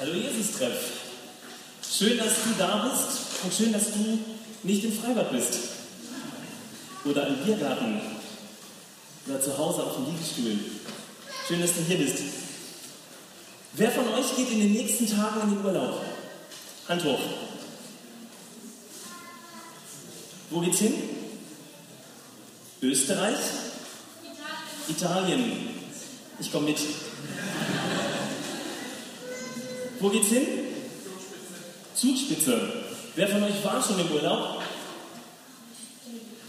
Hallo Jesus-Treff. Schön, dass du da bist und schön, dass du nicht im Freibad bist. Oder im Biergarten. Oder zu Hause auf dem Liegestuhl. Schön, dass du hier bist. Wer von euch geht in den nächsten Tagen in den Urlaub? Hand hoch. Wo geht's hin? Österreich? Italien. Ich komme mit. Wo geht's hin? Zugspitze. Wer von euch war schon im Urlaub?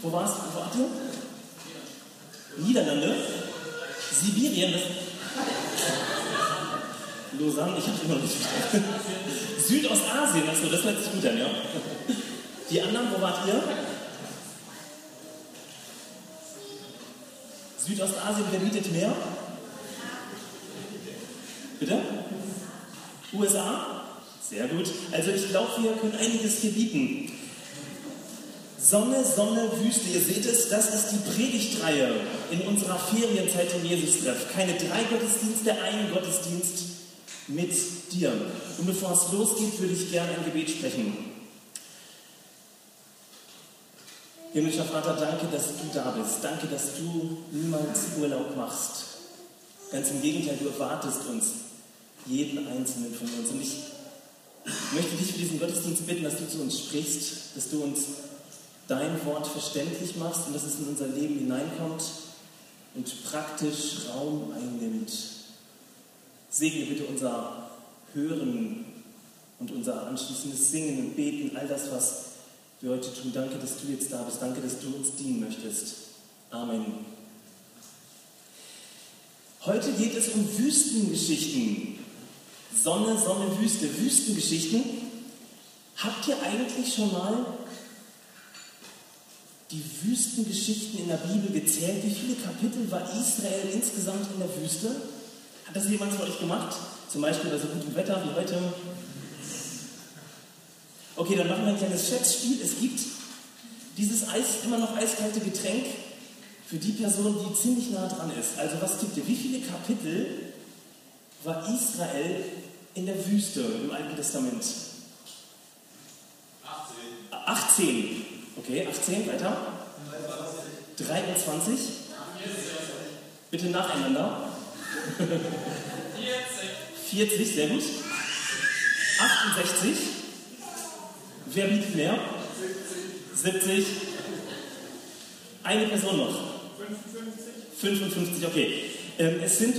Wo warst du? Wo wart ihr? Niederlande? Sibirien? Lausanne, ich habe immer noch nicht. Südostasien, achso, das hört sich gut an, ja? Die anderen, wo wart ihr? Südostasien, wer bietet mehr? Bitte? USA? Sehr gut. Also ich glaube, wir können einiges hier bieten. Sonne, Sonne, Wüste. Ihr seht es, das ist die Predigtreihe in unserer Ferienzeit im Jesus-Treff. Keine drei Gottesdienste, ein Gottesdienst mit dir. Und bevor es losgeht, würde ich gerne ein Gebet sprechen. Himmlischer Vater, danke, dass du da bist. Danke, dass du niemals Urlaub machst. Ganz im Gegenteil, du erwartest uns, jeden einzelnen von uns. Und ich möchte dich für diesen Gottesdienst bitten, dass du zu uns sprichst, dass du uns dein Wort verständlich machst und dass es in unser Leben hineinkommt und praktisch Raum einnimmt. Segne bitte unser Hören und unser anschließendes Singen und Beten, all das, was wir heute tun. Danke, dass du jetzt da bist. Danke, dass du uns dienen möchtest. Amen. Heute geht es um Wüstengeschichten. Sonne, Sonne, Wüste, Wüstengeschichten. Habt ihr eigentlich schon mal die Wüstengeschichten in der Bibel gezählt? Wie viele Kapitel war Israel insgesamt in der Wüste? Hat das jemand von euch gemacht? Zum Beispiel bei so gutem Wetter wie heute. Okay, dann machen wir ein kleines Schätzspiel. Es gibt dieses Eis, immer noch eiskalte Getränk für die Person, die ziemlich nah dran ist. Also was gibt ihr? Wie viele Kapitel war Israel in der Wüste im Alten Testament? 18. 18. Okay, 18, weiter. 23. Bitte nacheinander. 40. 40, sehr gut. 68. Wer bietet mehr? 70. 70. Eine Person noch. 55. 55, okay. Ähm, es sind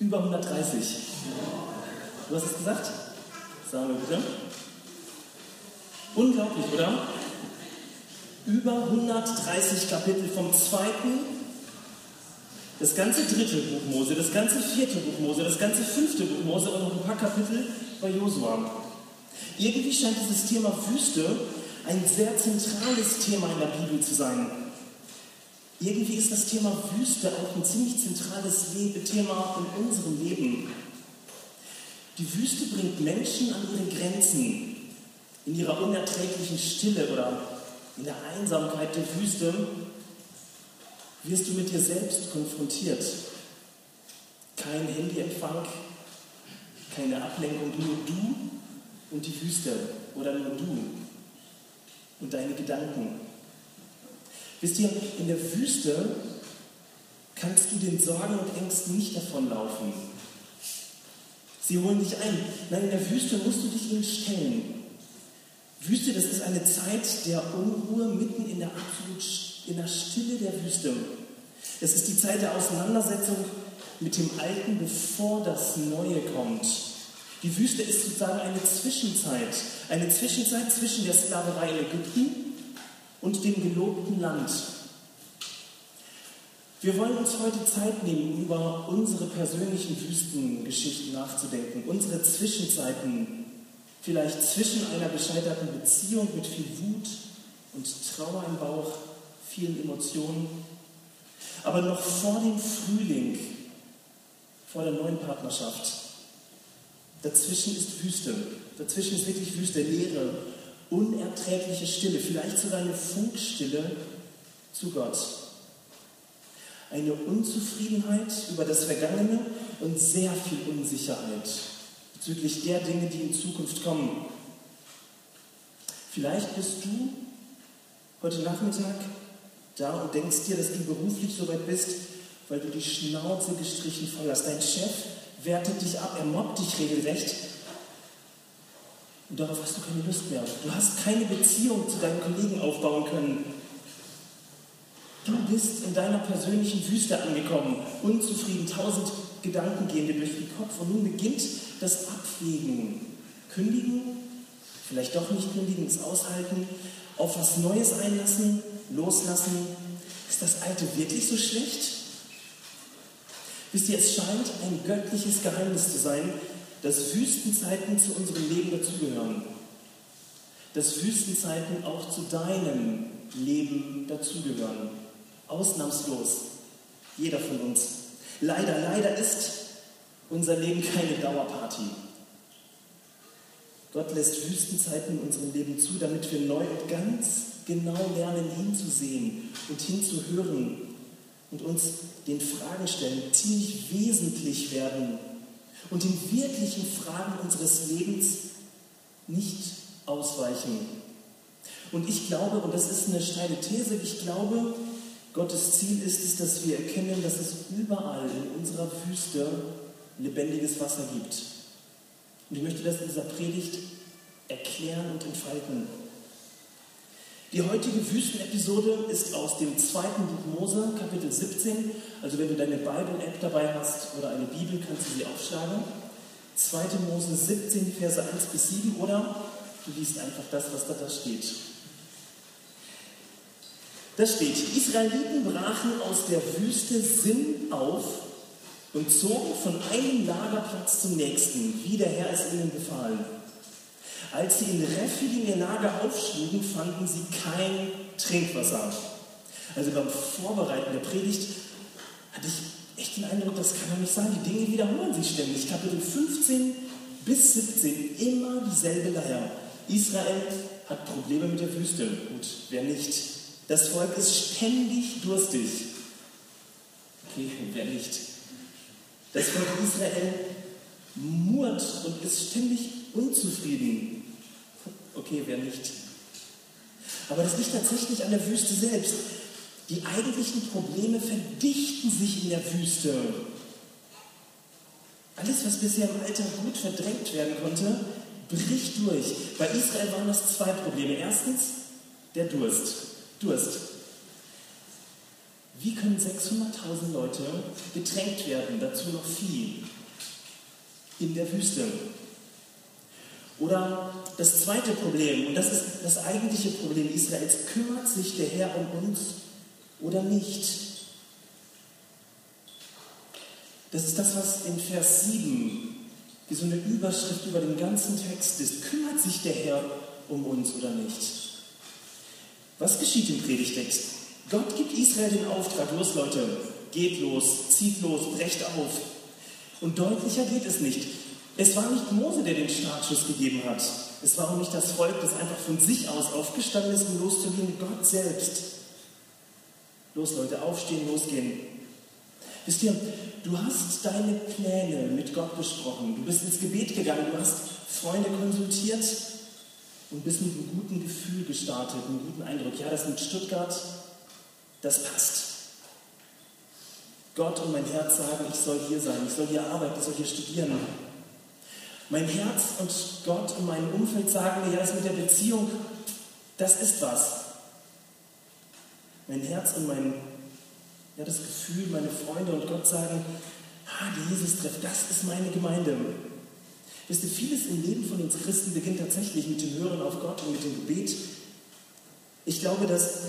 über 130. Du hast es gesagt? Sagen wir bitte. Unglaublich, oder? Über 130 Kapitel vom zweiten, das ganze dritte Buch Mose, das ganze vierte Buch Mose, das ganze fünfte Buch Mose und noch ein paar Kapitel bei Josua. Irgendwie scheint dieses Thema Wüste ein sehr zentrales Thema in der Bibel zu sein. Irgendwie ist das Thema Wüste auch ein ziemlich zentrales Thema in unserem Leben. Die Wüste bringt Menschen an ihre Grenzen, in ihrer unerträglichen Stille oder in der Einsamkeit der Wüste wirst du mit dir selbst konfrontiert. Kein Handyempfang, keine Ablenkung, nur du und die Wüste oder nur du und deine Gedanken. Wisst ihr, in der Wüste kannst du den Sorgen und Ängsten nicht davonlaufen. Sie holen dich ein. Nein, in der Wüste musst du dich ihnen stellen. Wüste, das ist eine Zeit der Unruhe mitten in der absolut in der Stille der Wüste. Es ist die Zeit der Auseinandersetzung mit dem Alten, bevor das Neue kommt. Die Wüste ist sozusagen eine Zwischenzeit, eine Zwischenzeit zwischen der Sklaverei in Ägypten und dem gelobten Land. Wir wollen uns heute Zeit nehmen, über unsere persönlichen Wüstengeschichten nachzudenken, unsere Zwischenzeiten, vielleicht zwischen einer gescheiterten Beziehung mit viel Wut und Trauer im Bauch, vielen Emotionen, aber noch vor dem Frühling, vor der neuen Partnerschaft. Dazwischen ist Wüste, dazwischen ist wirklich Wüste, Leere, unerträgliche Stille, vielleicht sogar eine Funkstille zu Gott. Eine Unzufriedenheit über das Vergangene und sehr viel Unsicherheit bezüglich der Dinge, die in Zukunft kommen. Vielleicht bist du heute Nachmittag da und denkst dir, dass du beruflich so weit bist, weil du die Schnauze gestrichen voll hast. Dein Chef wertet dich ab, er mobbt dich regelrecht. Und darauf hast du keine Lust mehr. Du hast keine Beziehung zu deinen Kollegen aufbauen können. Du bist in deiner persönlichen Wüste angekommen, unzufrieden, tausend Gedanken gehen dir durch den Kopf und nun beginnt das Abwägen. Kündigen, vielleicht doch nicht kündigen, es aushalten, auf was Neues einlassen, loslassen. Ist das Alte wirklich so schlecht? Wisst ihr, es scheint ein göttliches Geheimnis zu sein, dass Wüstenzeiten zu unserem Leben dazugehören. Dass Wüstenzeiten auch zu deinem Leben dazugehören. Ausnahmslos. Jeder von uns. Leider, leider ist unser Leben keine Dauerparty. Gott lässt Wüstenzeiten in unserem Leben zu, damit wir neu und ganz genau lernen hinzusehen und hinzuhören und uns den Fragen stellen, ziemlich wesentlich werden und den wirklichen Fragen unseres Lebens nicht ausweichen. Und ich glaube, und das ist eine steile These, ich glaube, Gottes Ziel ist es, dass wir erkennen, dass es überall in unserer Wüste lebendiges Wasser gibt. Und ich möchte das in dieser Predigt erklären und entfalten. Die heutige Wüstenepisode ist aus dem zweiten Buch Mose, Kapitel 17. Also wenn du deine Bible-App dabei hast oder eine Bibel, kannst du sie aufschlagen. 2. Mose 17, Verse 1 bis 7 oder du liest einfach das, was da steht. Da steht, die Israeliten brachen aus der Wüste Sinn auf und zogen von einem Lagerplatz zum nächsten, wie der Herr es ihnen befahl. Als sie in ihr Lager aufschlugen, fanden sie kein Trinkwasser. Also beim Vorbereiten der Predigt hatte ich echt den Eindruck, das kann doch nicht sein. Die Dinge wiederholen sich ständig. Kapitel 15 bis 17, immer dieselbe Leier. Israel hat Probleme mit der Wüste. Gut, wer nicht? Das Volk ist ständig durstig. Okay, wer nicht? Das Volk Israel murrt und ist ständig unzufrieden. Okay, wer nicht? Aber das liegt tatsächlich an der Wüste selbst. Die eigentlichen Probleme verdichten sich in der Wüste. Alles, was bisher im Alltag gut verdrängt werden konnte, bricht durch. Bei Israel waren das zwei Probleme. Erstens der Durst. Durst. Wie können 600.000 Leute getränkt werden, dazu noch Vieh, in der Wüste? Oder das zweite Problem, und das ist das eigentliche Problem Israels, kümmert sich der Herr um uns oder nicht? Das ist das, was in Vers 7 wie so eine Überschrift über den ganzen Text ist. Kümmert sich der Herr um uns oder nicht? Was geschieht im Predigtext? Gott gibt Israel den Auftrag, los Leute, geht los, zieht los, brecht auf. Und deutlicher geht es nicht. Es war nicht Mose, der den Startschuss gegeben hat. Es war auch nicht das Volk, das einfach von sich aus aufgestanden ist, um loszugehen. Gott selbst. Los, Leute, aufstehen, losgehen. Wisst ihr, du hast deine Pläne mit Gott besprochen. Du bist ins Gebet gegangen, du hast Freunde konsultiert und bist mit einem guten Gefühl gestartet, einem guten Eindruck. Ja, das mit Stuttgart, das passt. Gott und mein Herz sagen, ich soll hier sein, ich soll hier arbeiten, ich soll hier studieren. Mein Herz und Gott und mein Umfeld sagen mir, ja, das mit der Beziehung, das ist was. Mein Herz und mein, ja, das Gefühl, meine Freunde und Gott sagen, ah, die Jesus-Treff, das ist meine Gemeinde. Wisst ihr, vieles im Leben von uns Christen beginnt tatsächlich mit dem Hören auf Gott und mit dem Gebet. Ich glaube, dass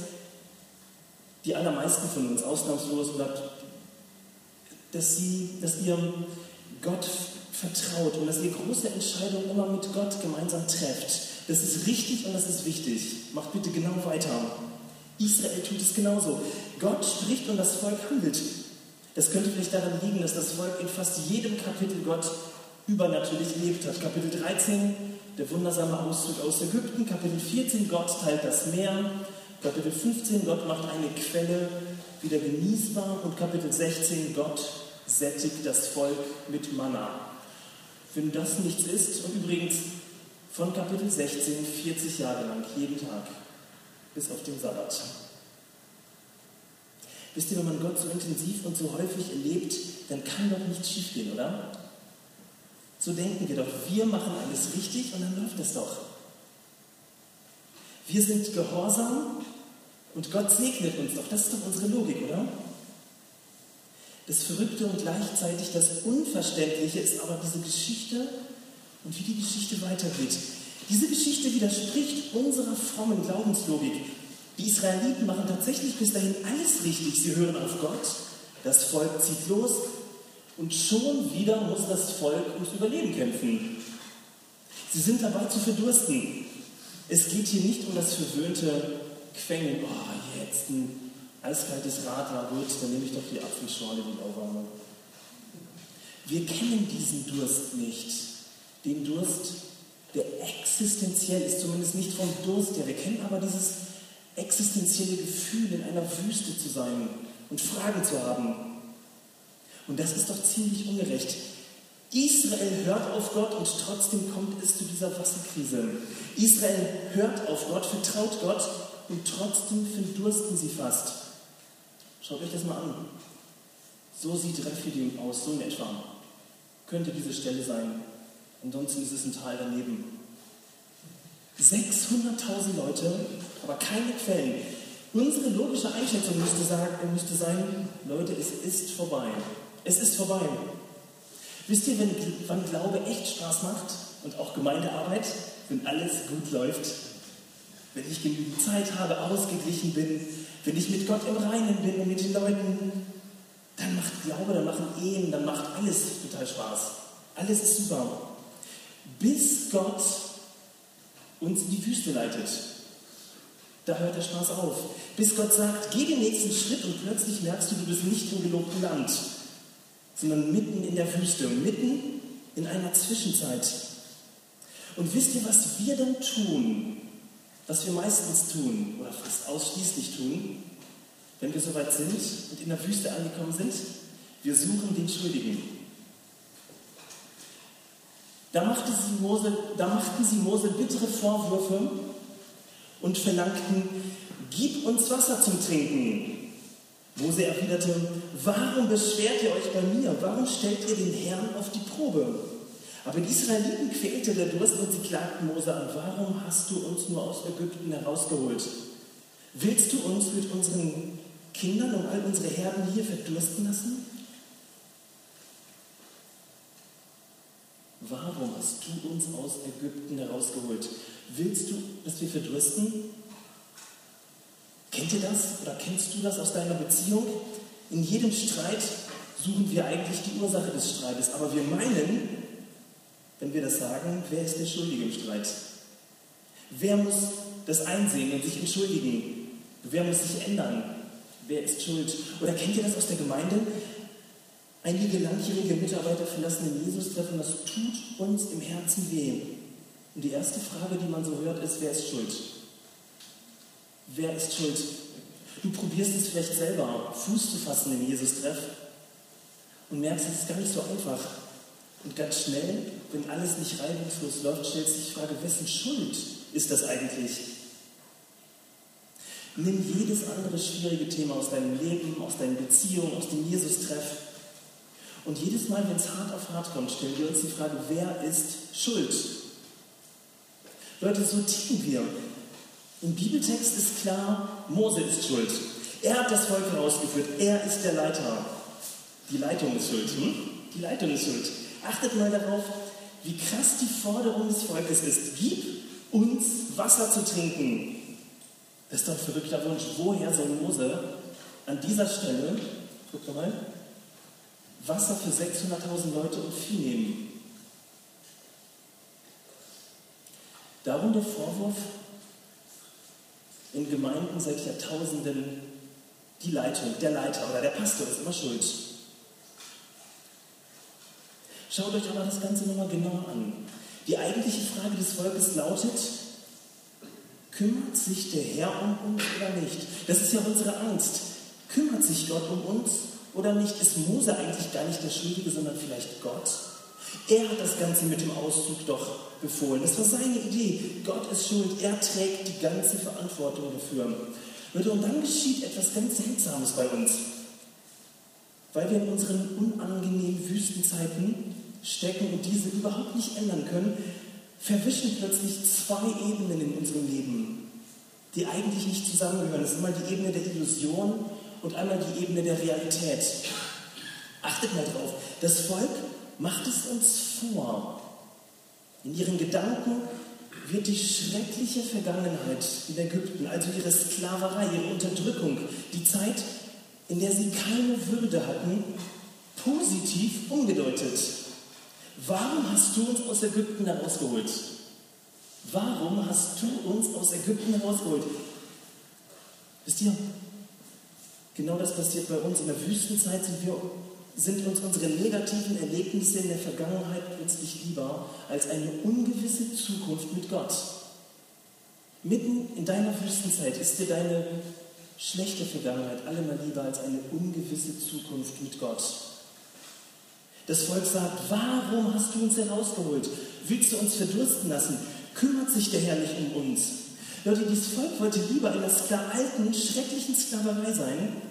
die allermeisten von uns ausnahmslos, dass, sie, dass ihr Gott vertraut und dass ihr große Entscheidungen immer mit Gott gemeinsam trefft. Das ist richtig und das ist wichtig. Macht bitte genau weiter. Israel tut es genauso. Gott spricht und das Volk handelt. Das könnte vielleicht daran liegen, dass das Volk in fast jedem Kapitel Gott übernatürlich erlebt hat. Kapitel 13, der wundersame Auszug aus Ägypten. Kapitel 14, Gott teilt das Meer. Kapitel 15, Gott macht eine Quelle wieder genießbar. Und Kapitel 16, Gott sättigt das Volk mit Manna. Wenn das nichts ist. Und übrigens von Kapitel 16 40 Jahre lang, jeden Tag, bis auf den Sabbat. Wisst ihr, wenn man Gott so intensiv und so häufig erlebt, dann kann doch nichts schiefgehen, oder? So denken wir doch, wir machen alles richtig und dann läuft es doch. Wir sind gehorsam und Gott segnet uns doch. Das ist doch unsere Logik, oder? Das Verrückte und gleichzeitig das Unverständliche ist aber diese Geschichte und wie die Geschichte weitergeht. Diese Geschichte widerspricht unserer frommen Glaubenslogik. Die Israeliten machen tatsächlich bis dahin alles richtig. Sie hören auf Gott, das Volk zieht los und schon wieder muss das Volk ums Überleben kämpfen. Sie sind dabei zu verdursten. Es geht hier nicht um das verwöhnte Quengeln. Oh, jetzt ein eiskaltes Radler wird, dann nehme ich doch die Apfelschorle, die lauwarme. Wir kennen diesen Durst nicht. Den Durst, der existenziell ist, zumindest nicht vom Durst her. Wir kennen aber dieses existenzielle Gefühl, in einer Wüste zu sein und Fragen zu haben. Und das ist doch ziemlich ungerecht. Israel hört auf Gott und trotzdem kommt es zu dieser Wasserkrise. Israel hört auf Gott, vertraut Gott und trotzdem verdursten sie fast. Schaut euch das mal an. So sieht Rephidim aus, so in etwa. Könnte diese Stelle sein. Ansonsten ist es ein Tal daneben. 600.000 Leute, aber keine Quellen. Unsere logische Einschätzung müsste, sagen, müsste sein, Leute, es ist vorbei. Es ist vorbei. Wisst ihr, wenn, wann Glaube echt Spaß macht und auch Gemeindearbeit, wenn alles gut läuft, wenn ich genügend Zeit habe, ausgeglichen bin, wenn ich mit Gott im Reinen bin und mit den Leuten, dann macht Glaube, dann machen Ehen, dann macht alles total Spaß. Alles ist super. Bis Gott uns in die Wüste leitet. Da hört der Spaß auf. Bis Gott sagt, geh den nächsten Schritt und plötzlich merkst du, du bist nicht im gelobten Land, sondern mitten in der Wüste, mitten in einer Zwischenzeit. Und wisst ihr, was wir dann tun, was wir meistens tun oder fast ausschließlich tun, wenn wir soweit sind und in der Wüste angekommen sind? Wir suchen den Schuldigen. Da, machte sie Mose, da machten sie Mose bittere Vorwürfe und verlangten, gib uns Wasser zum Trinken. Mose erwiderte, warum beschwert ihr euch bei mir? Warum stellt ihr den Herrn auf die Probe? Aber die Israeliten quälte der Durst und sie klagten Mose an, warum hast du uns nur aus Ägypten herausgeholt? Willst du uns mit unseren Kindern und all unsere Herden hier verdursten lassen? Warum hast du uns aus Ägypten herausgeholt? Willst du, dass wir verdursten? Kennt ihr das oder kennst du das aus deiner Beziehung? In jedem Streit suchen wir eigentlich die Ursache des Streites, aber wir meinen, wenn wir das sagen, wer ist der Schuldige im Streit? Wer muss das einsehen und sich entschuldigen? Wer muss sich ändern? Wer ist schuld? Oder kennt ihr das aus der Gemeinde? Einige langjährige Mitarbeiter verlassen den Jesus-Treffen, das tut uns im Herzen weh. Und die erste Frage, die man so hört, ist, wer ist schuld? Wer ist schuld? Du probierst es vielleicht selber, Fuß zu fassen im Jesus-Treff und merkst, es ist gar nicht so einfach. Und ganz schnell, wenn alles nicht reibungslos läuft, stellst du dich die Frage, wessen Schuld ist das eigentlich? Nimm jedes andere schwierige Thema aus deinem Leben, aus deinen Beziehungen, aus dem Jesus-Treff und jedes Mal, wenn es hart auf hart kommt, stellen wir uns die Frage, wer ist schuld? Leute, so ticken wir. Im Bibeltext ist klar, Mose ist schuld. Er hat das Volk herausgeführt. Er ist der Leiter. Die Leitung ist schuld. Hm? Die Leitung ist schuld. Achtet mal darauf, wie krass die Forderung des Volkes ist. Gib uns Wasser zu trinken. Das ist doch ein verrückter Wunsch. Woher soll Mose an dieser Stelle, guck mal, Wasser für 600.000 Leute und Vieh nehmen. Darum der Vorwurf, in Gemeinden seit Jahrtausenden die Leitung, der Leiter oder der Pastor ist immer schuld. Schaut euch aber das Ganze nochmal genauer an. Die eigentliche Frage des Volkes lautet, kümmert sich der Herr um uns oder nicht? Das ist ja unsere Angst. Kümmert sich Gott um uns oder nicht? Ist Mose eigentlich gar nicht der Schuldige, sondern vielleicht Gott? Er hat das Ganze mit dem Auszug doch befohlen. Das war seine Idee. Gott ist schuld. Er trägt die ganze Verantwortung dafür. Und dann geschieht etwas ganz Seltsames bei uns. Weil wir in unseren unangenehmen Wüstenzeiten stecken und diese überhaupt nicht ändern können, verwischen plötzlich zwei Ebenen in unserem Leben, die eigentlich nicht zusammengehören. Das ist einmal die Ebene der Illusion und einmal die Ebene der Realität. Achtet mal drauf. Das Volk macht es uns vor. In ihren Gedanken wird die schreckliche Vergangenheit in Ägypten, also ihre Sklaverei, ihre Unterdrückung, die Zeit, in der sie keine Würde hatten, positiv umgedeutet. Warum hast du uns aus Ägypten herausgeholt? Warum hast du uns aus Ägypten herausgeholt? Wisst ihr, genau das passiert bei uns. In der Wüstenzeit sind, wir, sind uns unsere negativen Erlebnisse in der Vergangenheit plötzlich lieber als eine ungewisse Zukunft mit Gott. Mitten in deiner Wüstenzeit ist dir deine schlechte Vergangenheit allemal lieber als eine ungewisse Zukunft mit Gott. Das Volk sagt, warum hast du uns herausgeholt? Willst du uns verdursten lassen? Kümmert sich der Herr nicht um uns? Leute, dieses Volk wollte lieber in der alten, schrecklichen Sklaverei sein,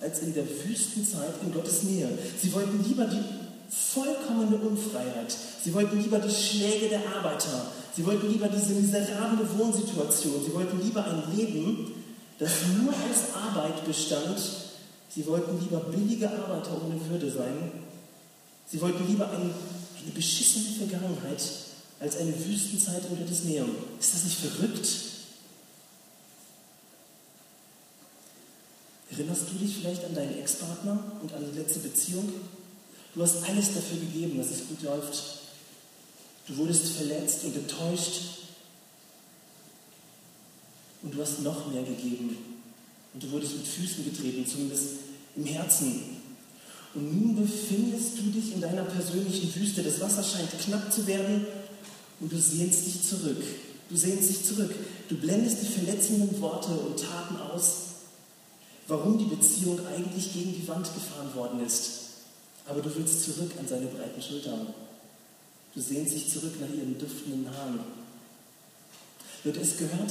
als in der Wüstenzeit in Gottes Nähe. Sie wollten lieber die vollkommene Unfreiheit. Sie wollten lieber die Schläge der Arbeiter. Sie wollten lieber diese miserable Wohnsituation. Sie wollten lieber ein Leben, das nur aus Arbeit bestand. Sie wollten lieber billige Arbeiter ohne Würde sein, Sie wollten lieber eine, eine beschissene Vergangenheit als eine Wüstenzeit unter des Meer. Ist das nicht verrückt? Erinnerst du dich vielleicht an deinen Ex-Partner und an die letzte Beziehung? Du hast alles dafür gegeben, dass es gut läuft. Du wurdest verletzt und enttäuscht. Und du hast noch mehr gegeben. Und du wurdest mit Füßen getreten, zumindest im Herzen. Und nun befindest du dich in deiner persönlichen Wüste. Das Wasser scheint knapp zu werden und du sehnst dich zurück. Du sehnst dich zurück. Du blendest die verletzenden Worte und Taten aus, warum die Beziehung eigentlich gegen die Wand gefahren worden ist. Aber du willst zurück an seine breiten Schultern. Du sehnst dich zurück nach ihren duftenden Haaren. Und es gehört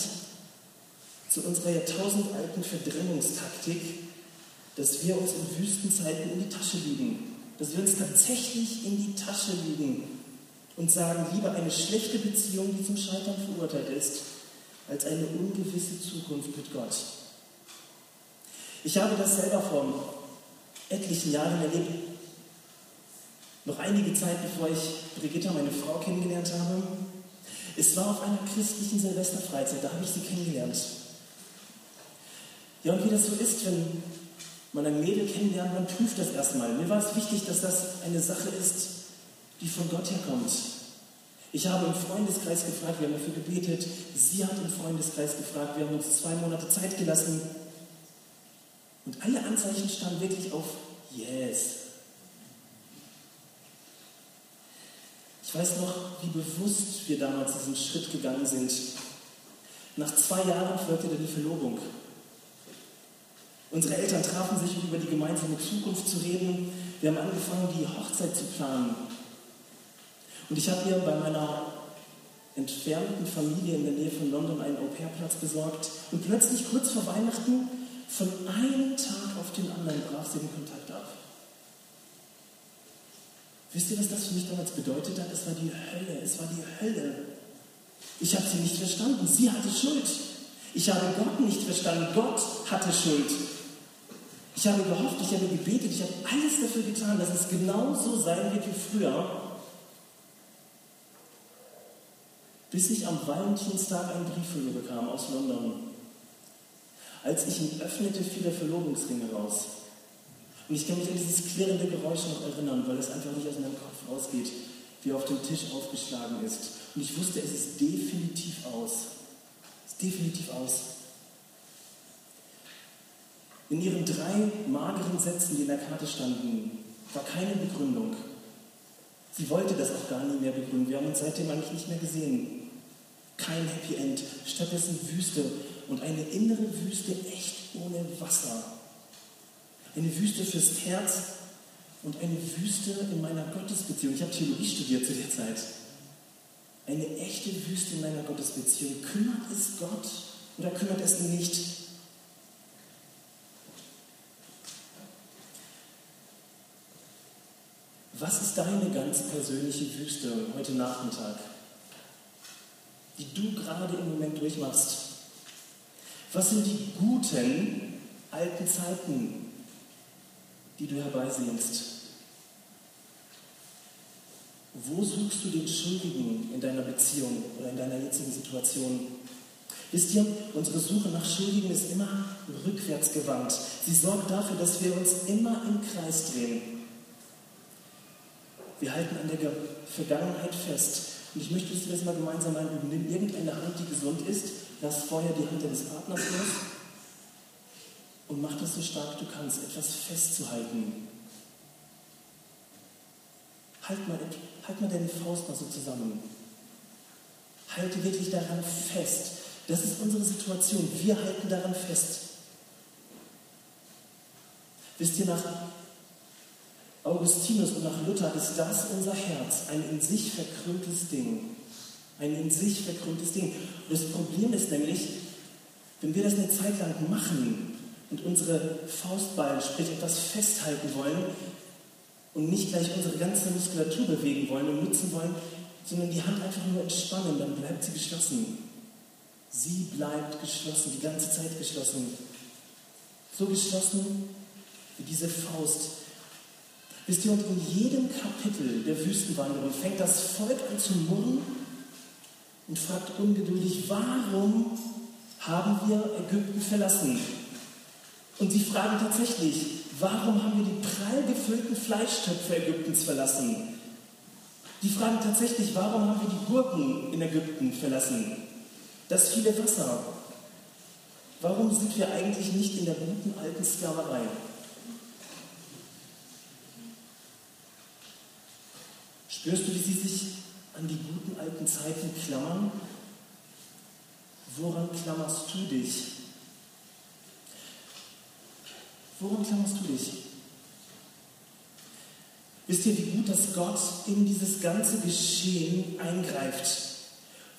zu unserer jahrtausendalten Verdrängungstaktik, dass wir uns in Wüstenzeiten in die Tasche lügen, dass wir uns tatsächlich in die Tasche lügen und sagen, lieber eine schlechte Beziehung, die zum Scheitern verurteilt ist, als eine ungewisse Zukunft mit Gott. Ich habe das selber vor etlichen Jahren erlebt. Noch einige Zeit bevor ich Brigitta, meine Frau, kennengelernt habe. Es war auf einer christlichen Silvesterfreizeit, da habe ich sie kennengelernt. Ja, und wie das so ist, wenn man ein Mädel kennenlernt, man prüft das erstmal. Mir war es wichtig, dass das eine Sache ist, die von Gott herkommt. Ich habe im Freundeskreis gefragt, wir haben dafür gebetet. Sie hat im Freundeskreis gefragt, wir haben uns zwei Monate Zeit gelassen. Und alle Anzeichen standen wirklich auf Yes. Ich weiß noch, wie bewusst wir damals diesen Schritt gegangen sind. Nach zwei Jahren folgte dann die Verlobung. Unsere Eltern trafen sich, um über die gemeinsame Zukunft zu reden. Wir haben angefangen, die Hochzeit zu planen. Und ich habe mir bei meiner entfernten Familie in der Nähe von London einen Au-pair-Platz besorgt. Und plötzlich, kurz vor Weihnachten, von einem Tag auf den anderen brach sie den Kontakt ab. Wisst ihr, was das für mich damals bedeutet hat? Es war die Hölle, es war die Hölle. Ich habe sie nicht verstanden, sie hatte Schuld. Ich habe Gott nicht verstanden, Gott hatte Schuld. Ich habe gehofft, ich habe gebetet, ich habe alles dafür getan, dass es genauso sein wird wie früher. Bis ich am Valentinstag einen Brief von mir bekam aus London. Als ich ihn öffnete, fiel der Verlobungsring raus. Und ich kann mich an dieses klirrende Geräusch noch erinnern, weil es einfach nicht aus meinem Kopf rausgeht, wie er auf dem Tisch aufgeschlagen ist. Und ich wusste, es ist definitiv aus. Es ist definitiv aus. In ihren drei mageren Sätzen, die in der Karte standen, war keine Begründung. Sie wollte das auch gar nie mehr begründen. Wir haben uns seitdem eigentlich nicht mehr gesehen. Kein Happy End, stattdessen Wüste und eine innere Wüste echt ohne Wasser. Eine Wüste fürs Herz und eine Wüste in meiner Gottesbeziehung. Ich habe Theologie studiert zu der Zeit. Eine echte Wüste in meiner Gottesbeziehung. Kümmert es Gott oder kümmert es nicht? Was ist deine ganz persönliche Wüste heute Nachmittag, die du gerade im Moment durchmachst? Was sind die guten alten Zeiten, die du herbeisehnst? Wo suchst du den Schuldigen in deiner Beziehung oder in deiner jetzigen Situation? Wisst ihr, unsere Suche nach Schuldigen ist immer rückwärts gewandt. Sie sorgt dafür, dass wir uns immer im Kreis drehen. Wir halten an der Vergangenheit fest. Und ich möchte, dass wir das mal gemeinsam einüben. Nimm irgendeine Hand, die gesund ist, lass vorher die Hand deines Partners los und mach das so stark du kannst, etwas festzuhalten. Halt mal, halt mal deine Faust mal so zusammen. Halte wirklich daran fest. Das ist unsere Situation. Wir halten daran fest. Wisst ihr, nach Augustinus und nach Luther ist das unser Herz, ein in sich verkrümmtes Ding. Ein in sich verkrümmtes Ding. Und das Problem ist nämlich, wenn wir das eine Zeit lang machen und unsere Faustballen, sprich etwas festhalten wollen und nicht gleich unsere ganze Muskulatur bewegen wollen und nutzen wollen, sondern die Hand einfach nur entspannen, dann bleibt sie geschlossen. Sie bleibt geschlossen, die ganze Zeit geschlossen. So geschlossen wie diese Faust, Wisst ihr, und in jedem Kapitel der Wüstenwanderung fängt das Volk an zu murren und fragt ungeduldig, warum haben wir Ägypten verlassen? Und sie fragen tatsächlich, warum haben wir die prall gefüllten Fleischtöpfe Ägyptens verlassen? Die fragen tatsächlich, warum haben wir die Gurken in Ägypten verlassen? Das viele Wasser. Warum sind wir eigentlich nicht in der guten alten Sklaverei? Spürst du, wie sie sich an die guten alten Zeiten klammern? Woran klammerst du dich? Woran klammerst du dich? Wisst ihr, wie gut, dass Gott in dieses ganze Geschehen eingreift?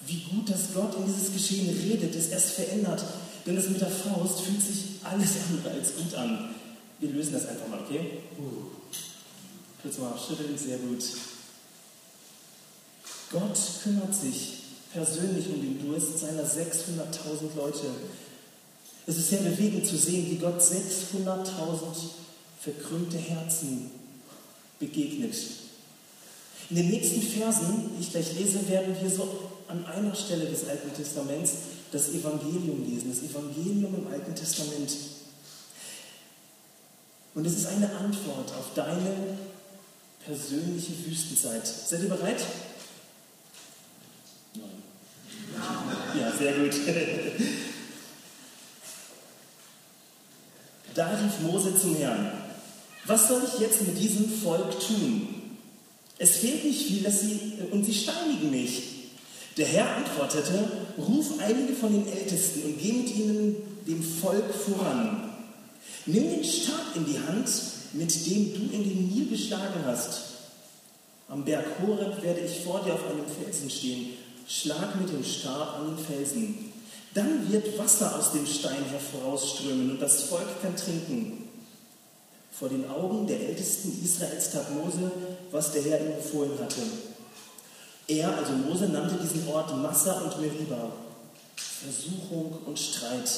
Wie gut, dass Gott in dieses Geschehen redet, es erst verändert. Denn das mit der Faust fühlt sich alles andere als gut an. Wir lösen das einfach mal, okay? Uh. Kurz mal schütteln, sehr gut. Gott kümmert sich persönlich um den Durst seiner 600.000 Leute. Es ist sehr bewegend zu sehen, wie Gott 600.000 verkrümmte Herzen begegnet. In den nächsten Versen, die ich gleich lese, werden wir so an einer Stelle des Alten Testaments das Evangelium lesen, das Evangelium im Alten Testament. Und es ist eine Antwort auf deine persönliche Wüstenzeit. Seid ihr bereit? Ja, sehr gut. Da rief Mose zum Herrn, was soll ich jetzt mit diesem Volk tun? Es fehlt nicht viel, dass sie, und sie steinigen mich. Der Herr antwortete, ruf einige von den Ältesten und geh mit ihnen dem Volk voran. Nimm den Stab in die Hand, mit dem du in den Nil geschlagen hast. Am Berg Horeb werde ich vor dir auf einem Felsen stehen schlag mit dem Stab an den Felsen. Dann wird Wasser aus dem Stein hervorausströmen und das Volk kann trinken. Vor den Augen der Ältesten Israels tat Mose, was der Herr ihm befohlen hatte. Er, also Mose, nannte diesen Ort Massa und Meriba, Versuchung und Streit,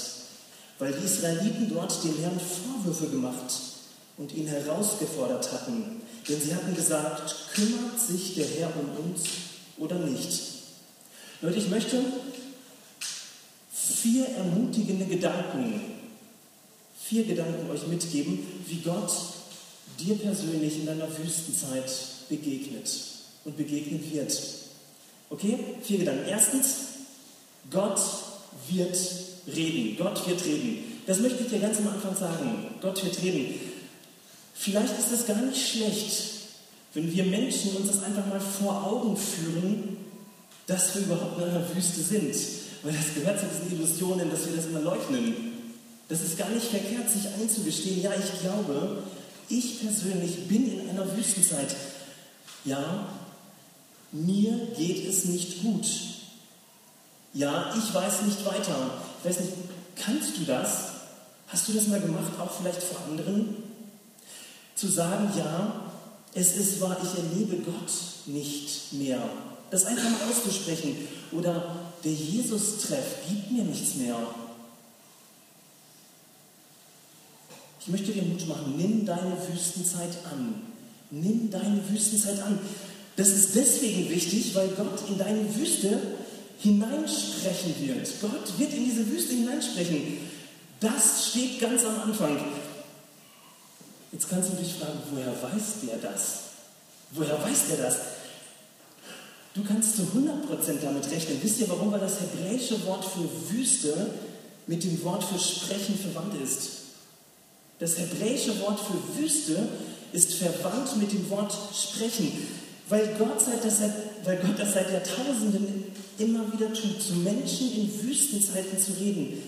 weil die Israeliten dort dem Herrn Vorwürfe gemacht und ihn herausgefordert hatten. Denn sie hatten gesagt, kümmert sich der Herr um uns oder nicht? Leute, ich möchte vier ermutigende Gedanken, vier Gedanken euch mitgeben, wie Gott dir persönlich in deiner Wüstenzeit begegnet und begegnen wird. Okay? Vier Gedanken. Erstens, Gott wird reden. Gott wird reden. Das möchte ich dir ganz am Anfang sagen. Gott wird reden. Vielleicht ist es gar nicht schlecht, wenn wir Menschen uns das einfach mal vor Augen führen, dass wir überhaupt in einer Wüste sind. Weil das gehört zu diesen Illusionen, dass wir das immer leugnen. Das ist gar nicht verkehrt, sich einzugestehen, ja, ich glaube, Ich persönlich bin in einer Wüstenzeit. Ja, mir geht es nicht gut. Ja, ich weiß nicht weiter. Ich weiß nicht, kannst du das? Hast du das mal gemacht, auch vielleicht vor anderen? Zu sagen, ja, es ist wahr, ich erlebe Gott nicht mehr. Das einfach mal auszusprechen. Oder der Jesus-Treff gibt mir nichts mehr. Ich möchte dir Mut machen, nimm deine Wüstenzeit an. Nimm deine Wüstenzeit an. Das ist deswegen wichtig, weil Gott in deine Wüste hineinsprechen wird. Gott wird in diese Wüste hineinsprechen. Das steht ganz am Anfang. Jetzt kannst du dich fragen, woher weiß der das? Woher weiß der das? Du kannst zu 100% damit rechnen. Wisst ihr warum? Weil das hebräische Wort für Wüste mit dem Wort für Sprechen verwandt ist. Das hebräische Wort für Wüste ist verwandt mit dem Wort Sprechen, weil Gott, seit das, weil Gott das seit Jahrtausenden immer wieder tut, zu Menschen in Wüstenzeiten zu reden,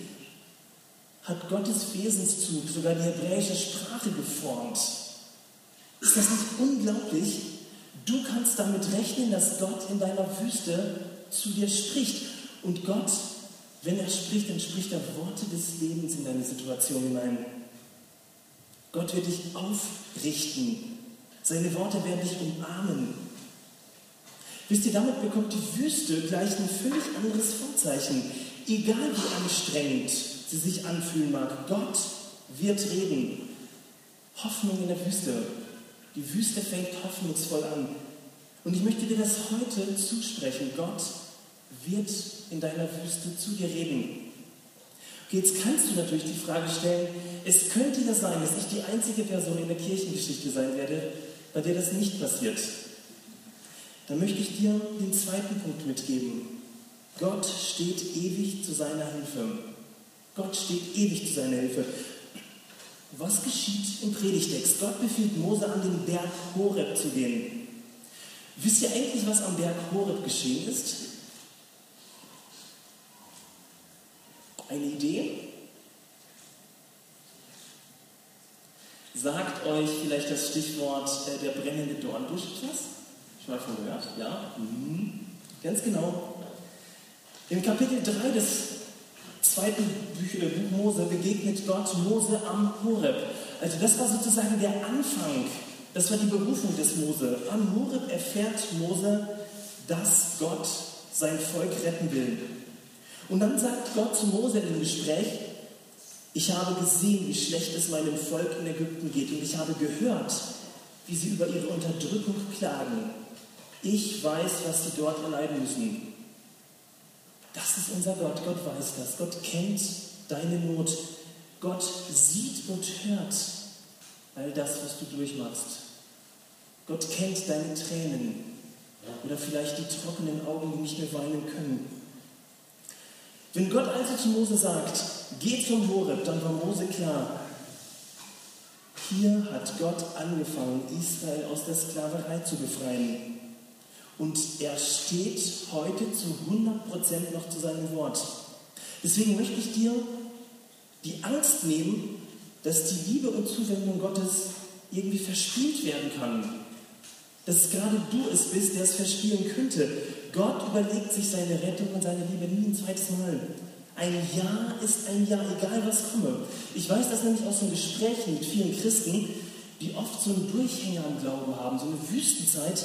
hat Gottes Wesenszug sogar die hebräische Sprache geformt. Ist das nicht unglaublich? Du kannst damit rechnen, dass Gott in deiner Wüste zu dir spricht. Und Gott, wenn er spricht, dann spricht er Worte des Lebens in deine Situation hinein. Gott wird dich aufrichten. Seine Worte werden dich umarmen. Wisst ihr, damit bekommt die Wüste gleich ein völlig anderes Vorzeichen. Egal wie anstrengend sie sich anfühlen mag, Gott wird reden. Hoffnung in der Wüste. Die Wüste fängt hoffnungsvoll an. Und ich möchte dir das heute zusprechen. Gott wird in deiner Wüste zu dir reden. Jetzt kannst du natürlich die Frage stellen, es könnte ja sein, dass ich die einzige Person in der Kirchengeschichte sein werde, bei der das nicht passiert. Dann möchte ich dir den zweiten Punkt mitgeben. Gott steht ewig zu seiner Hilfe. Gott steht ewig zu seiner Hilfe. Was geschieht im Predigtext? Gott befiehlt Mose an den Berg Horeb zu gehen. Wisst ihr eigentlich, was am Berg Horeb geschehen ist? Eine Idee? Sagt euch vielleicht das Stichwort äh, der brennende Dornbusch etwas? Schon mal von gehört? Ja? Mhm. Ganz genau. Im Kapitel 3 des zweiten Buch, äh, Buch Mose begegnet Gott Mose am Horeb. Also das war sozusagen der Anfang, das war die Berufung des Mose. Am Horeb erfährt Mose, dass Gott sein Volk retten will. Und dann sagt Gott zu Mose im Gespräch, ich habe gesehen, wie schlecht es meinem Volk in Ägypten geht und ich habe gehört, wie sie über ihre Unterdrückung klagen. Ich weiß, was sie dort erleiden müssen. Das ist unser Gott. Gott weiß das. Gott kennt deine Not. Gott sieht und hört all das, was du durchmachst. Gott kennt deine Tränen oder vielleicht die trockenen Augen, die nicht mehr weinen können. Wenn Gott also zu Mose sagt, geht zum Horeb, dann war Mose klar, hier hat Gott angefangen, Israel aus der Sklaverei zu befreien. Und er steht heute zu 100% noch zu seinem Wort. Deswegen möchte ich dir die Angst nehmen, dass die Liebe und Zuwendung Gottes irgendwie verspielt werden kann. Dass gerade du es bist, der es verspielen könnte. Gott überlegt sich seine Rettung und seine Liebe nie ein zweites Mal. Ein Ja ist ein Ja, egal was komme. Ich weiß das nämlich aus so Gesprächen mit vielen Christen, die oft so einen Durchhänger im Glauben haben, so eine Wüstenzeit.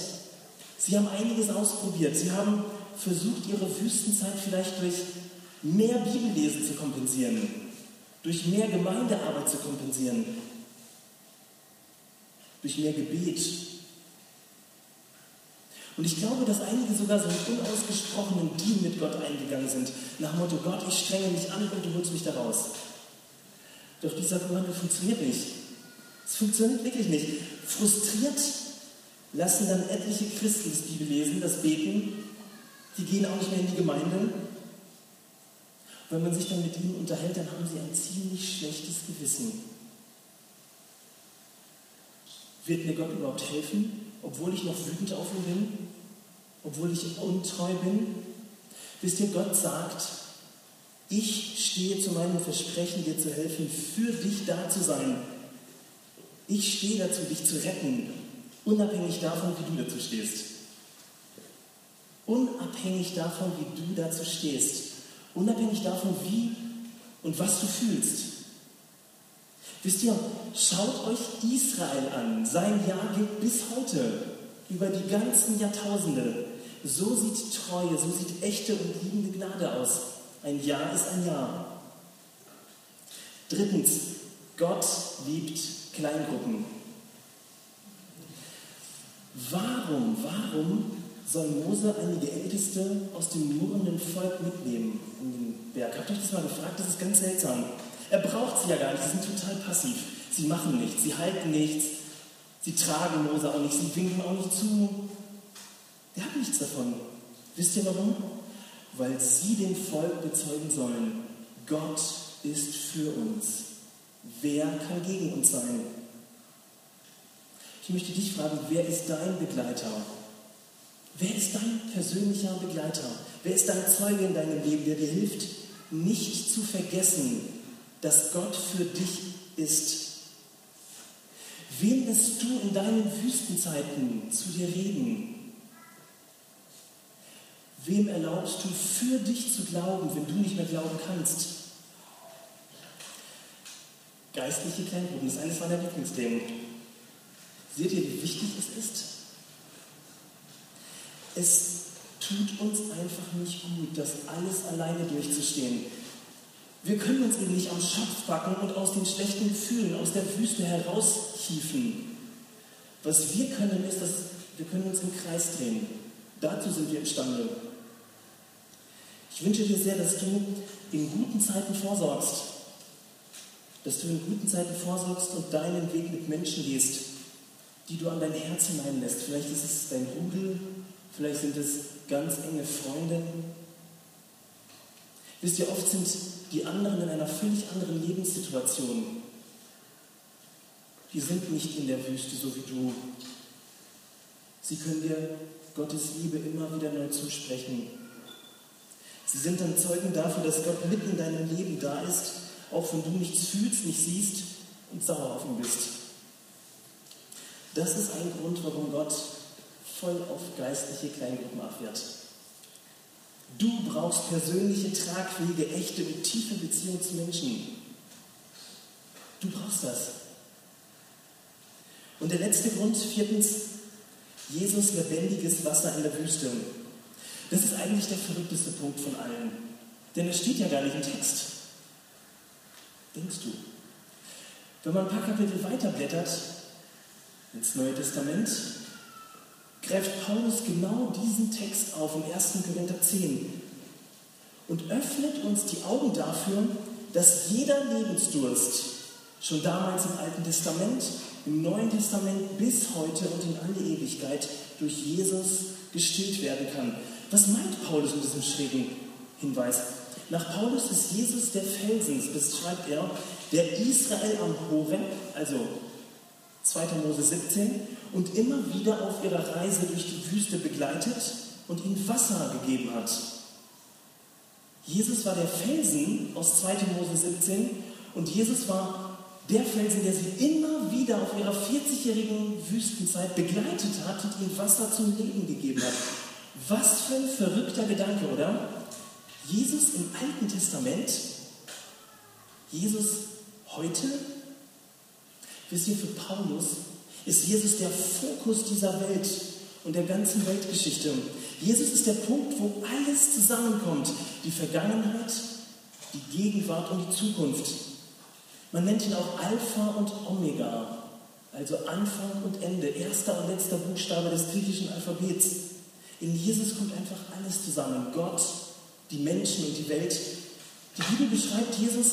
Sie haben einiges ausprobiert. Sie haben versucht, ihre Wüstenzeit vielleicht durch mehr Bibellesen zu kompensieren, durch mehr Gemeindearbeit zu kompensieren, durch mehr Gebet, und ich glaube, dass einige sogar so einen unausgesprochenen Deal mit Gott eingegangen sind. Nach dem Motto, Gott, ich strenge mich an und du holst mich da raus. Doch dieser Kommando funktioniert nicht. Es funktioniert wirklich nicht. Frustriert lassen dann etliche Christen das Bibel lesen, das Beten. Die gehen auch nicht mehr in die Gemeinde. Wenn man sich dann mit ihnen unterhält, dann haben sie ein ziemlich schlechtes Gewissen. Wird mir Gott überhaupt helfen? obwohl ich noch wütend auf ihn bin, obwohl ich untreu bin? Wisst ihr, Gott sagt, ich stehe zu meinem Versprechen, dir zu helfen, für dich da zu sein. Ich stehe dazu, dich zu retten, unabhängig davon, wie du dazu stehst. Unabhängig davon, wie du dazu stehst. Unabhängig davon, wie und was du fühlst. Wisst ihr, schaut euch Israel an. Sein Jahr gilt bis heute, über die ganzen Jahrtausende. So sieht Treue, so sieht echte und liebende Gnade aus. Ein Jahr ist ein Jahr. Drittens, Gott liebt Kleingruppen. Warum, warum soll Mose einige Älteste aus dem murrenden Volk mitnehmen in den Berg? Habt ihr euch das mal gefragt? Das ist ganz seltsam. Er braucht sie ja gar nicht, sie sind total passiv. Sie machen nichts, sie halten nichts, sie tragen Mose auch nicht, sie winken auch nicht zu. Der hat nichts davon. Wisst ihr warum? Weil sie dem Volk bezeugen sollen, Gott ist für uns. Wer kann gegen uns sein? Ich möchte dich fragen, wer ist dein Begleiter? Wer ist dein persönlicher Begleiter? Wer ist dein Zeuge in deinem Leben, der dir hilft, nicht zu vergessen, dass Gott für dich ist? Wen lässt du in deinen Wüstenzeiten zu dir reden? Wem erlaubst du für dich zu glauben, wenn du nicht mehr glauben kannst? Geistliche Kleingruppen ist eines meiner Lieblingsthemen. Seht ihr, wie wichtig es ist? Es tut uns einfach nicht gut, das alles alleine durchzustehen. Wir können uns eben nicht am Schopf backen und aus den schlechten Gefühlen, aus der Wüste heraushieven. Was wir können, ist, dass wir können uns im Kreis drehen. Dazu sind wir imstande. Ich wünsche dir sehr, dass du in guten Zeiten vorsorgst. Dass du in guten Zeiten vorsorgst und deinen Weg mit Menschen gehst, die du an dein Herz hineinlässt. Vielleicht ist es dein Rudel, vielleicht sind es ganz enge Freunde. Wisst ihr, oft sind die anderen in einer völlig anderen Lebenssituation. Die sind nicht in der Wüste, so wie du. Sie können dir Gottes Liebe immer wieder neu zusprechen. Sie sind dann Zeugen dafür, dass Gott mitten in deinem Leben da ist, auch wenn du nichts fühlst, nicht siehst und sauer auf ihn bist. Das ist ein Grund, warum Gott voll auf geistliche Kleingruppen abwehrt. Du brauchst persönliche, tragfähige, echte und tiefe Beziehungen zu Menschen. Du brauchst das. Und der letzte Grund, viertens, Jesus lebendiges Wasser in der Wüste. Das ist eigentlich der verrückteste Punkt von allen. Denn es steht ja gar nicht im Text. Denkst du? Wenn man ein paar Kapitel weiterblättert ins Neue Testament, greift Paulus genau diesen Text auf im 1. Korinther 10 und öffnet uns die Augen dafür, dass jeder Lebensdurst schon damals im Alten Testament, im Neuen Testament bis heute und in alle Ewigkeit durch Jesus gestillt werden kann. Was meint Paulus mit diesem schrägen Hinweis? Nach Paulus ist Jesus der Felsen, das schreibt er, der Israel am Horeb, also 2. Mose 17, und immer wieder auf ihrer Reise durch die Wüste begleitet und ihnen Wasser gegeben hat. Jesus war der Felsen aus 2. Mose 17 und Jesus war der Felsen, der sie immer wieder auf ihrer 40-jährigen Wüstenzeit begleitet hat und ihnen Wasser zum Leben gegeben hat. Was für ein verrückter Gedanke, oder? Jesus im Alten Testament, Jesus heute, wisst ihr, für Paulus ist Jesus der Fokus dieser Welt und der ganzen Weltgeschichte. Jesus ist der Punkt, wo alles zusammenkommt. Die Vergangenheit, die Gegenwart und die Zukunft. Man nennt ihn auch Alpha und Omega, also Anfang und Ende, erster und letzter Buchstabe des griechischen Alphabets. In Jesus kommt einfach alles zusammen. Gott, die Menschen und die Welt. Die Bibel beschreibt Jesus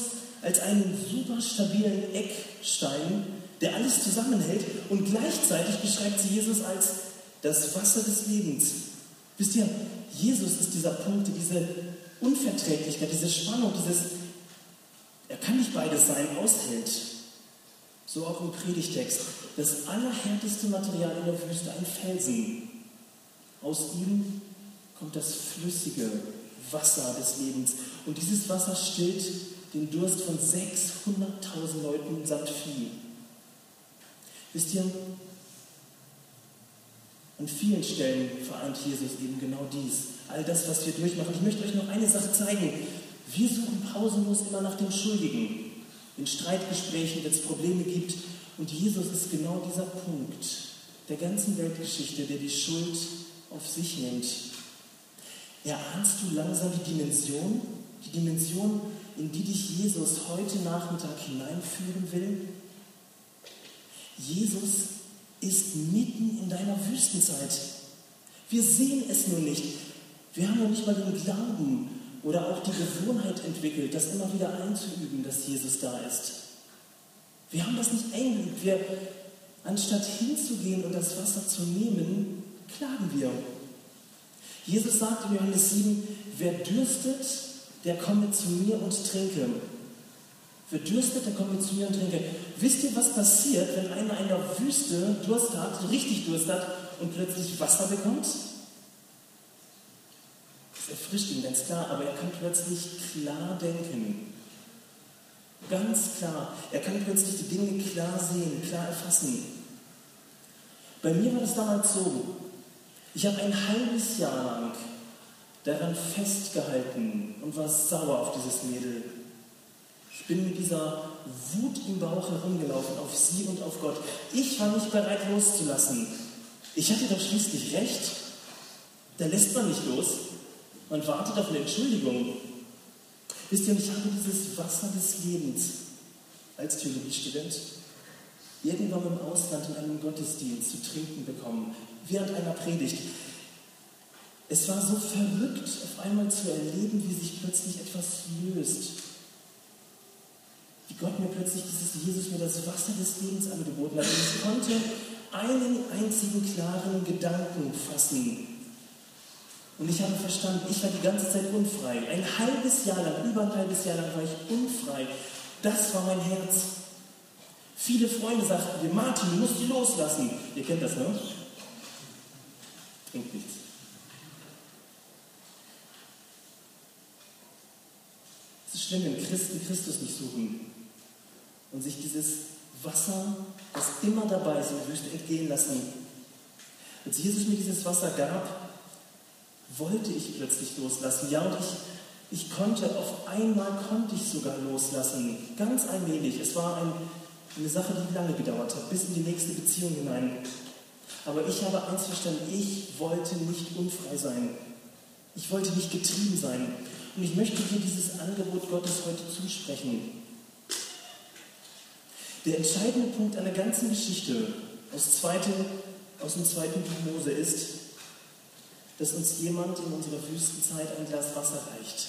als einen super stabilen Eckstein, der alles zusammenhält und gleichzeitig beschreibt sie Jesus als das Wasser des Lebens. Wisst ihr, Jesus ist dieser Punkt, diese Unverträglichkeit, diese Spannung, dieses, er kann nicht beides sein, aushält. So auch im Predigtext. Das allerhärteste Material in der Wüste, ein Felsen. Aus ihm kommt das flüssige Wasser des Lebens. Und dieses Wasser stillt den Durst von 600.000 Leuten samt Vieh. Wisst ihr, an vielen Stellen vereint Jesus eben genau dies. All das, was wir durchmachen. Ich möchte euch noch eine Sache zeigen. Wir suchen pausenlos immer nach dem Schuldigen. In Streitgesprächen, wenn es Probleme gibt. Und Jesus ist genau dieser Punkt der ganzen Weltgeschichte, der die Schuld auf sich nimmt. Erahnst du langsam die Dimension? Die Dimension, in die dich Jesus heute Nachmittag hineinführen will? Jesus ist mitten in deiner Wüstenzeit. Wir sehen es nur nicht. Wir haben noch nicht mal den Glauben oder auch die Gewohnheit entwickelt, das immer wieder einzuüben, dass Jesus da ist. Wir haben das nicht eingeübt. Wir, anstatt hinzugehen und das Wasser zu nehmen, klagen wir. Jesus sagt in Johannes 7, wer dürstet, der komme zu mir und trinke. Dürstet, der komme zu mir und trinke. Wisst ihr, was passiert, wenn einer in der Wüste Durst hat, richtig Durst hat und plötzlich Wasser bekommt? Das erfrischt ihn ganz klar, aber er kann plötzlich klar denken. Ganz klar. Er kann plötzlich die Dinge klar sehen, klar erfassen. Bei mir war das damals so. Ich habe ein halbes Jahr lang daran festgehalten und war sauer auf dieses Mädel. Ich bin mit dieser Wut im Bauch herumgelaufen auf sie und auf Gott. Ich war nicht bereit loszulassen. Ich hatte doch schließlich recht. Da lässt man nicht los. Man wartet auf eine Entschuldigung. Wisst ihr, ich habe dieses Wasser des Lebens als Theologiestudent irgendwann im Ausland in einem Gottesdienst zu trinken bekommen, während einer Predigt. Es war so verrückt, auf einmal zu erleben, wie sich plötzlich etwas löst wie Gott mir plötzlich dieses Jesus mir das Wasser des Lebens angeboten hat. Und ich konnte einen einzigen klaren Gedanken fassen. Und ich habe verstanden, ich war die ganze Zeit unfrei. Ein halbes Jahr lang, über ein halbes Jahr lang war ich unfrei. Das war mein Herz. Viele Freunde sagten mir, Martin, du musst die loslassen. Ihr kennt das, ne? Trinkt nichts. Wenn Christen Christus nicht suchen und sich dieses Wasser, das immer dabei ist, in der Wüste entgehen lassen. Als Jesus mir dieses Wasser gab, wollte ich plötzlich loslassen. Ja, und ich, ich konnte, auf einmal konnte ich sogar loslassen. Ganz allmählich. Es war ein, eine Sache, die lange gedauert hat, bis in die nächste Beziehung hinein. Aber ich habe eins verstanden, ich wollte nicht unfrei sein. Ich wollte nicht getrieben sein. Und ich möchte dir dieses Angebot Gottes heute zusprechen. Der entscheidende Punkt einer ganzen Geschichte aus, zweite, aus dem zweiten Buch Mose ist, dass uns jemand in unserer Wüstenzeit ein Glas Wasser reicht.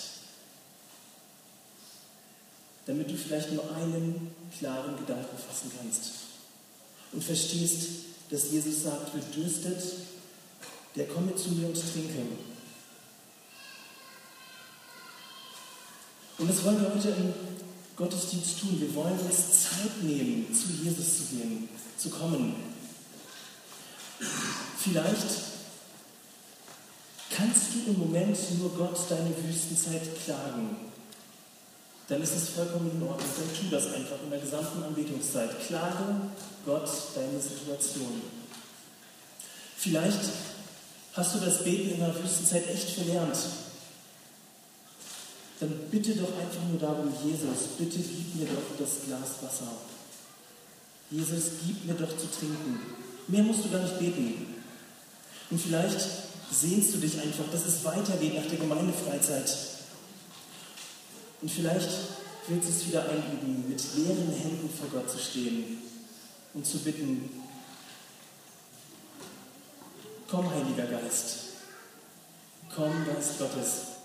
Damit du vielleicht nur einen klaren Gedanken fassen kannst und verstehst, dass Jesus sagt, wer dürstet, der komme zu mir und trinke. Und das wollen wir heute in Gottesdienst tun. Wir wollen uns Zeit nehmen, zu Jesus zu gehen, zu kommen. Vielleicht kannst du im Moment nur Gott deine Wüstenzeit klagen. Dann ist es vollkommen in Ordnung. Dann tu das einfach in der gesamten Anbetungszeit. Klage Gott deine Situation. Vielleicht hast du das Beten in der Wüstenzeit echt verlernt dann bitte doch einfach nur darum, Jesus, bitte gib mir doch das Glas Wasser. Jesus, gib mir doch zu trinken. Mehr musst du gar nicht beten. Und vielleicht sehnst du dich einfach, dass es weitergeht nach der Gemeindefreizeit. Und vielleicht willst du es wieder einüben, mit leeren Händen vor Gott zu stehen und zu bitten, komm, Heiliger Geist, komm, Geist Gottes,